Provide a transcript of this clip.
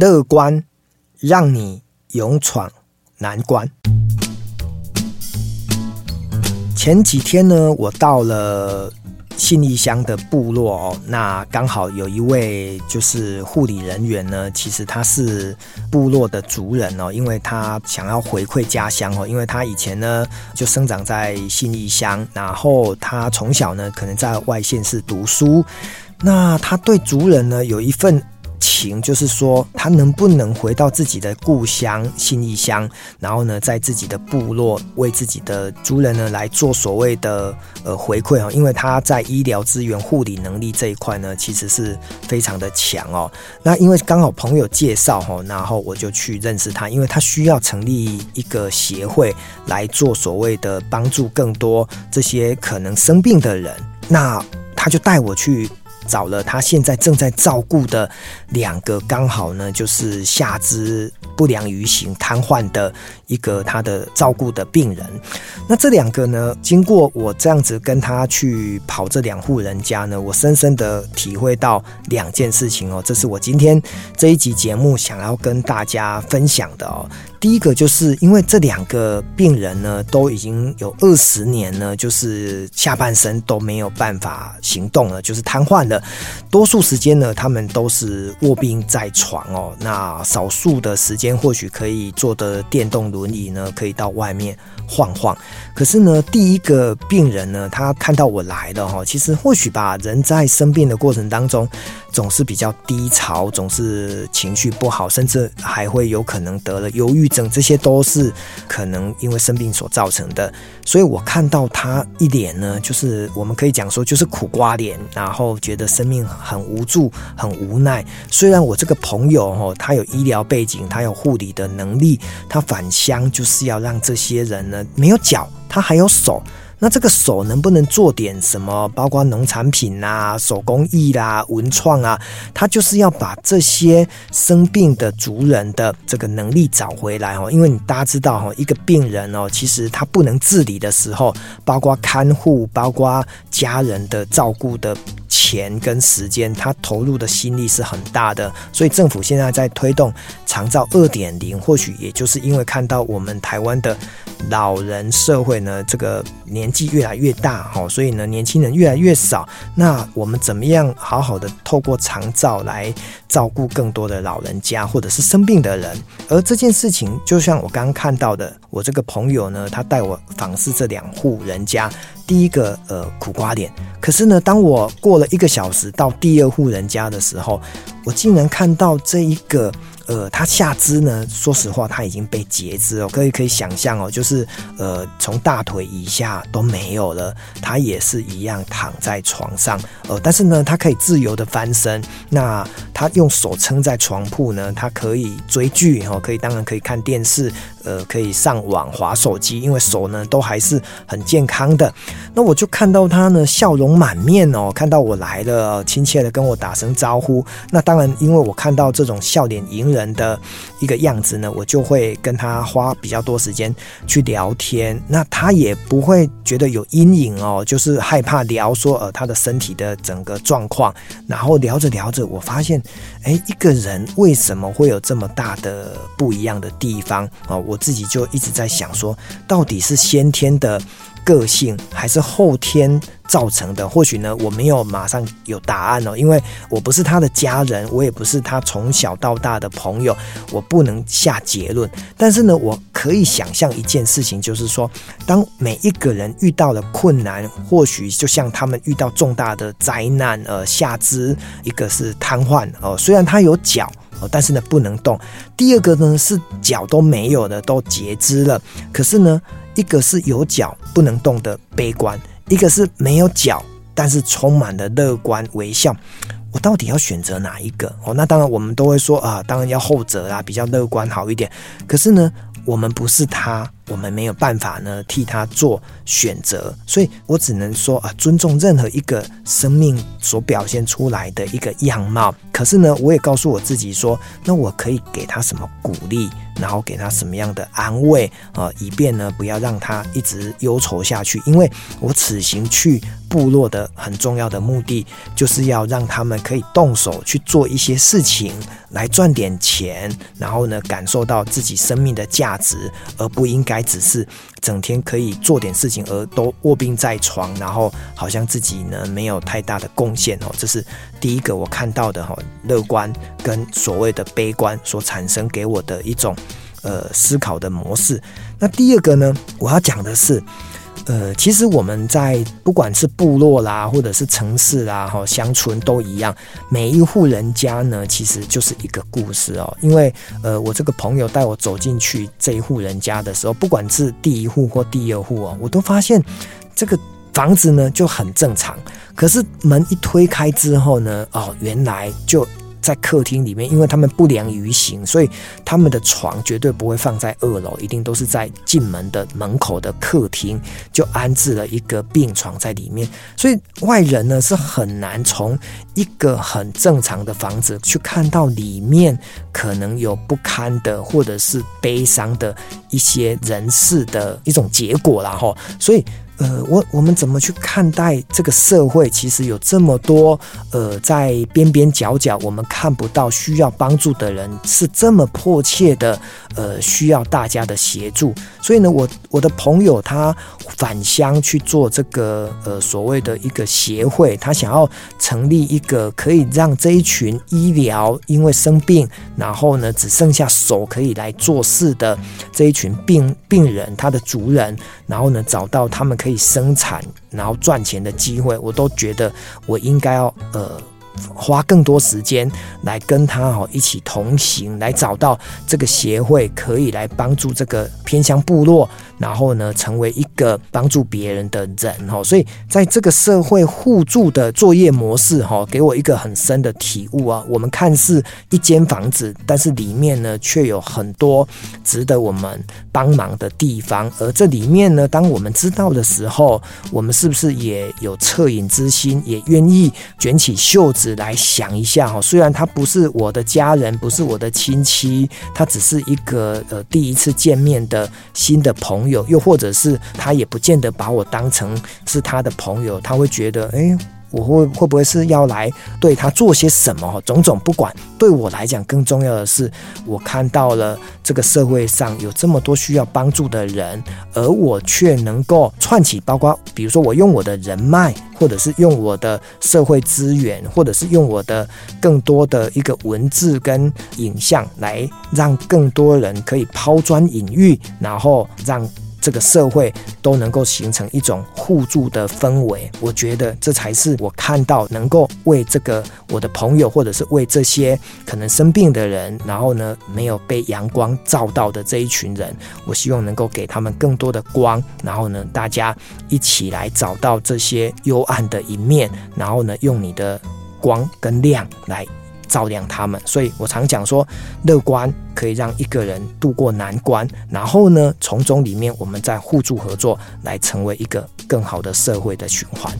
乐观让你勇闯难关。前几天呢，我到了。信义乡的部落哦，那刚好有一位就是护理人员呢，其实他是部落的族人哦，因为他想要回馈家乡哦，因为他以前呢就生长在信义乡，然后他从小呢可能在外县市读书，那他对族人呢有一份。情就是说，他能不能回到自己的故乡信义乡，然后呢，在自己的部落为自己的族人呢来做所谓的呃回馈哦，因为他在医疗资源护理能力这一块呢，其实是非常的强哦。那因为刚好朋友介绍哦，然后我就去认识他，因为他需要成立一个协会来做所谓的帮助更多这些可能生病的人，那他就带我去。找了他现在正在照顾的两个，刚好呢就是下肢不良于行、瘫痪的一个他的照顾的病人。那这两个呢，经过我这样子跟他去跑这两户人家呢，我深深的体会到两件事情哦，这是我今天这一集节目想要跟大家分享的哦。第一个就是因为这两个病人呢，都已经有二十年呢，就是下半身都没有办法行动了，就是瘫痪了。多数时间呢，他们都是卧病在床哦。那少数的时间，或许可以坐的电动轮椅呢，可以到外面晃晃。可是呢，第一个病人呢，他看到我来了哈，其实或许吧，人在生病的过程当中，总是比较低潮，总是情绪不好，甚至还会有可能得了忧郁症，这些都是可能因为生病所造成的。所以我看到他一脸呢，就是我们可以讲说，就是苦瓜脸，然后觉得生命很无助、很无奈。虽然我这个朋友哈，他有医疗背景，他有护理的能力，他返乡就是要让这些人呢没有脚。他还有手，那这个手能不能做点什么？包括农产品啊、手工艺啦、文创啊，他就是要把这些生病的族人的这个能力找回来哦。因为你大家知道哈，一个病人哦，其实他不能自理的时候，包括看护、包括家人的照顾的。钱跟时间，他投入的心力是很大的，所以政府现在在推动长照二点零，或许也就是因为看到我们台湾的老人社会呢，这个年纪越来越大，哈，所以呢，年轻人越来越少。那我们怎么样好好的透过长照来照顾更多的老人家，或者是生病的人？而这件事情，就像我刚刚看到的，我这个朋友呢，他带我访视这两户人家。第一个呃苦瓜脸，可是呢，当我过了一个小时到第二户人家的时候，我竟然看到这一个。呃，他下肢呢，说实话，他已经被截肢了，可以可以想象哦，就是呃，从大腿以下都没有了，他也是一样躺在床上，呃，但是呢，他可以自由的翻身，那他用手撑在床铺呢，他可以追剧哦，可以当然可以看电视，呃，可以上网滑手机，因为手呢都还是很健康的。那我就看到他呢笑容满面哦，看到我来了，亲切的跟我打声招呼。那当然，因为我看到这种笑脸迎人。的一个样子呢，我就会跟他花比较多时间去聊天，那他也不会觉得有阴影哦，就是害怕聊说呃他的身体的整个状况，然后聊着聊着，我发现，哎，一个人为什么会有这么大的不一样的地方啊？我自己就一直在想说，到底是先天的。个性还是后天造成的？或许呢，我没有马上有答案哦，因为我不是他的家人，我也不是他从小到大的朋友，我不能下结论。但是呢，我可以想象一件事情，就是说，当每一个人遇到了困难，或许就像他们遇到重大的灾难，呃，下肢一个是瘫痪哦，虽然他有脚哦，但是呢不能动。第二个呢是脚都没有的，都截肢了，可是呢。一个是有脚不能动的悲观，一个是没有脚但是充满了乐观微笑。我到底要选择哪一个？哦，那当然我们都会说啊，当然要后者啊，比较乐观好一点。可是呢，我们不是他，我们没有办法呢替他做选择，所以我只能说啊，尊重任何一个生命所表现出来的一个样貌。可是呢，我也告诉我自己说，那我可以给他什么鼓励，然后给他什么样的安慰啊，以便呢不要让他一直忧愁下去。因为我此行去部落的很重要的目的，就是要让他们可以动手去做一些事情，来赚点钱，然后呢感受到自己生命的价值，而不应该还只是整天可以做点事情而都卧病在床，然后好像自己呢没有太大的贡献哦。这是第一个我看到的哈，乐观跟所谓的悲观所产生给我的一种呃思考的模式。那第二个呢，我要讲的是。呃，其实我们在不管是部落啦，或者是城市啦，哈，乡村都一样，每一户人家呢，其实就是一个故事哦。因为呃，我这个朋友带我走进去这一户人家的时候，不管是第一户或第二户哦，我都发现这个房子呢就很正常，可是门一推开之后呢，哦，原来就。在客厅里面，因为他们不良于行，所以他们的床绝对不会放在二楼，一定都是在进门的门口的客厅就安置了一个病床在里面，所以外人呢是很难从一个很正常的房子去看到里面可能有不堪的或者是悲伤的一些人事的一种结果啦齁，所以。呃，我我们怎么去看待这个社会？其实有这么多呃，在边边角角我们看不到需要帮助的人，是这么迫切的呃，需要大家的协助。所以呢，我我的朋友他返乡去做这个呃所谓的一个协会，他想要成立一个可以让这一群医疗因为生病，然后呢只剩下手可以来做事的这一群病病人，他的族人，然后呢找到他们可以。生产，然后赚钱的机会，我都觉得我应该要呃。花更多时间来跟他哈一起同行，来找到这个协会可以来帮助这个偏乡部落，然后呢成为一个帮助别人的人哈。所以在这个社会互助的作业模式哈，给我一个很深的体悟啊。我们看似一间房子，但是里面呢却有很多值得我们帮忙的地方。而这里面呢，当我们知道的时候，我们是不是也有恻隐之心，也愿意卷起袖子？来想一下哈，虽然他不是我的家人，不是我的亲戚，他只是一个呃第一次见面的新的朋友，又或者是他他也不见得把我当成是他的朋友，他会觉得哎。诶我会会不会是要来对他做些什么？种种不管，对我来讲更重要的是，我看到了这个社会上有这么多需要帮助的人，而我却能够串起，包括比如说我用我的人脉，或者是用我的社会资源，或者是用我的更多的一个文字跟影像，来让更多人可以抛砖引玉，然后让。这个社会都能够形成一种互助的氛围，我觉得这才是我看到能够为这个我的朋友，或者是为这些可能生病的人，然后呢没有被阳光照到的这一群人，我希望能够给他们更多的光，然后呢大家一起来找到这些幽暗的一面，然后呢用你的光跟亮来。照亮他们，所以我常讲说，乐观可以让一个人度过难关，然后呢，从中里面我们再互助合作，来成为一个更好的社会的循环。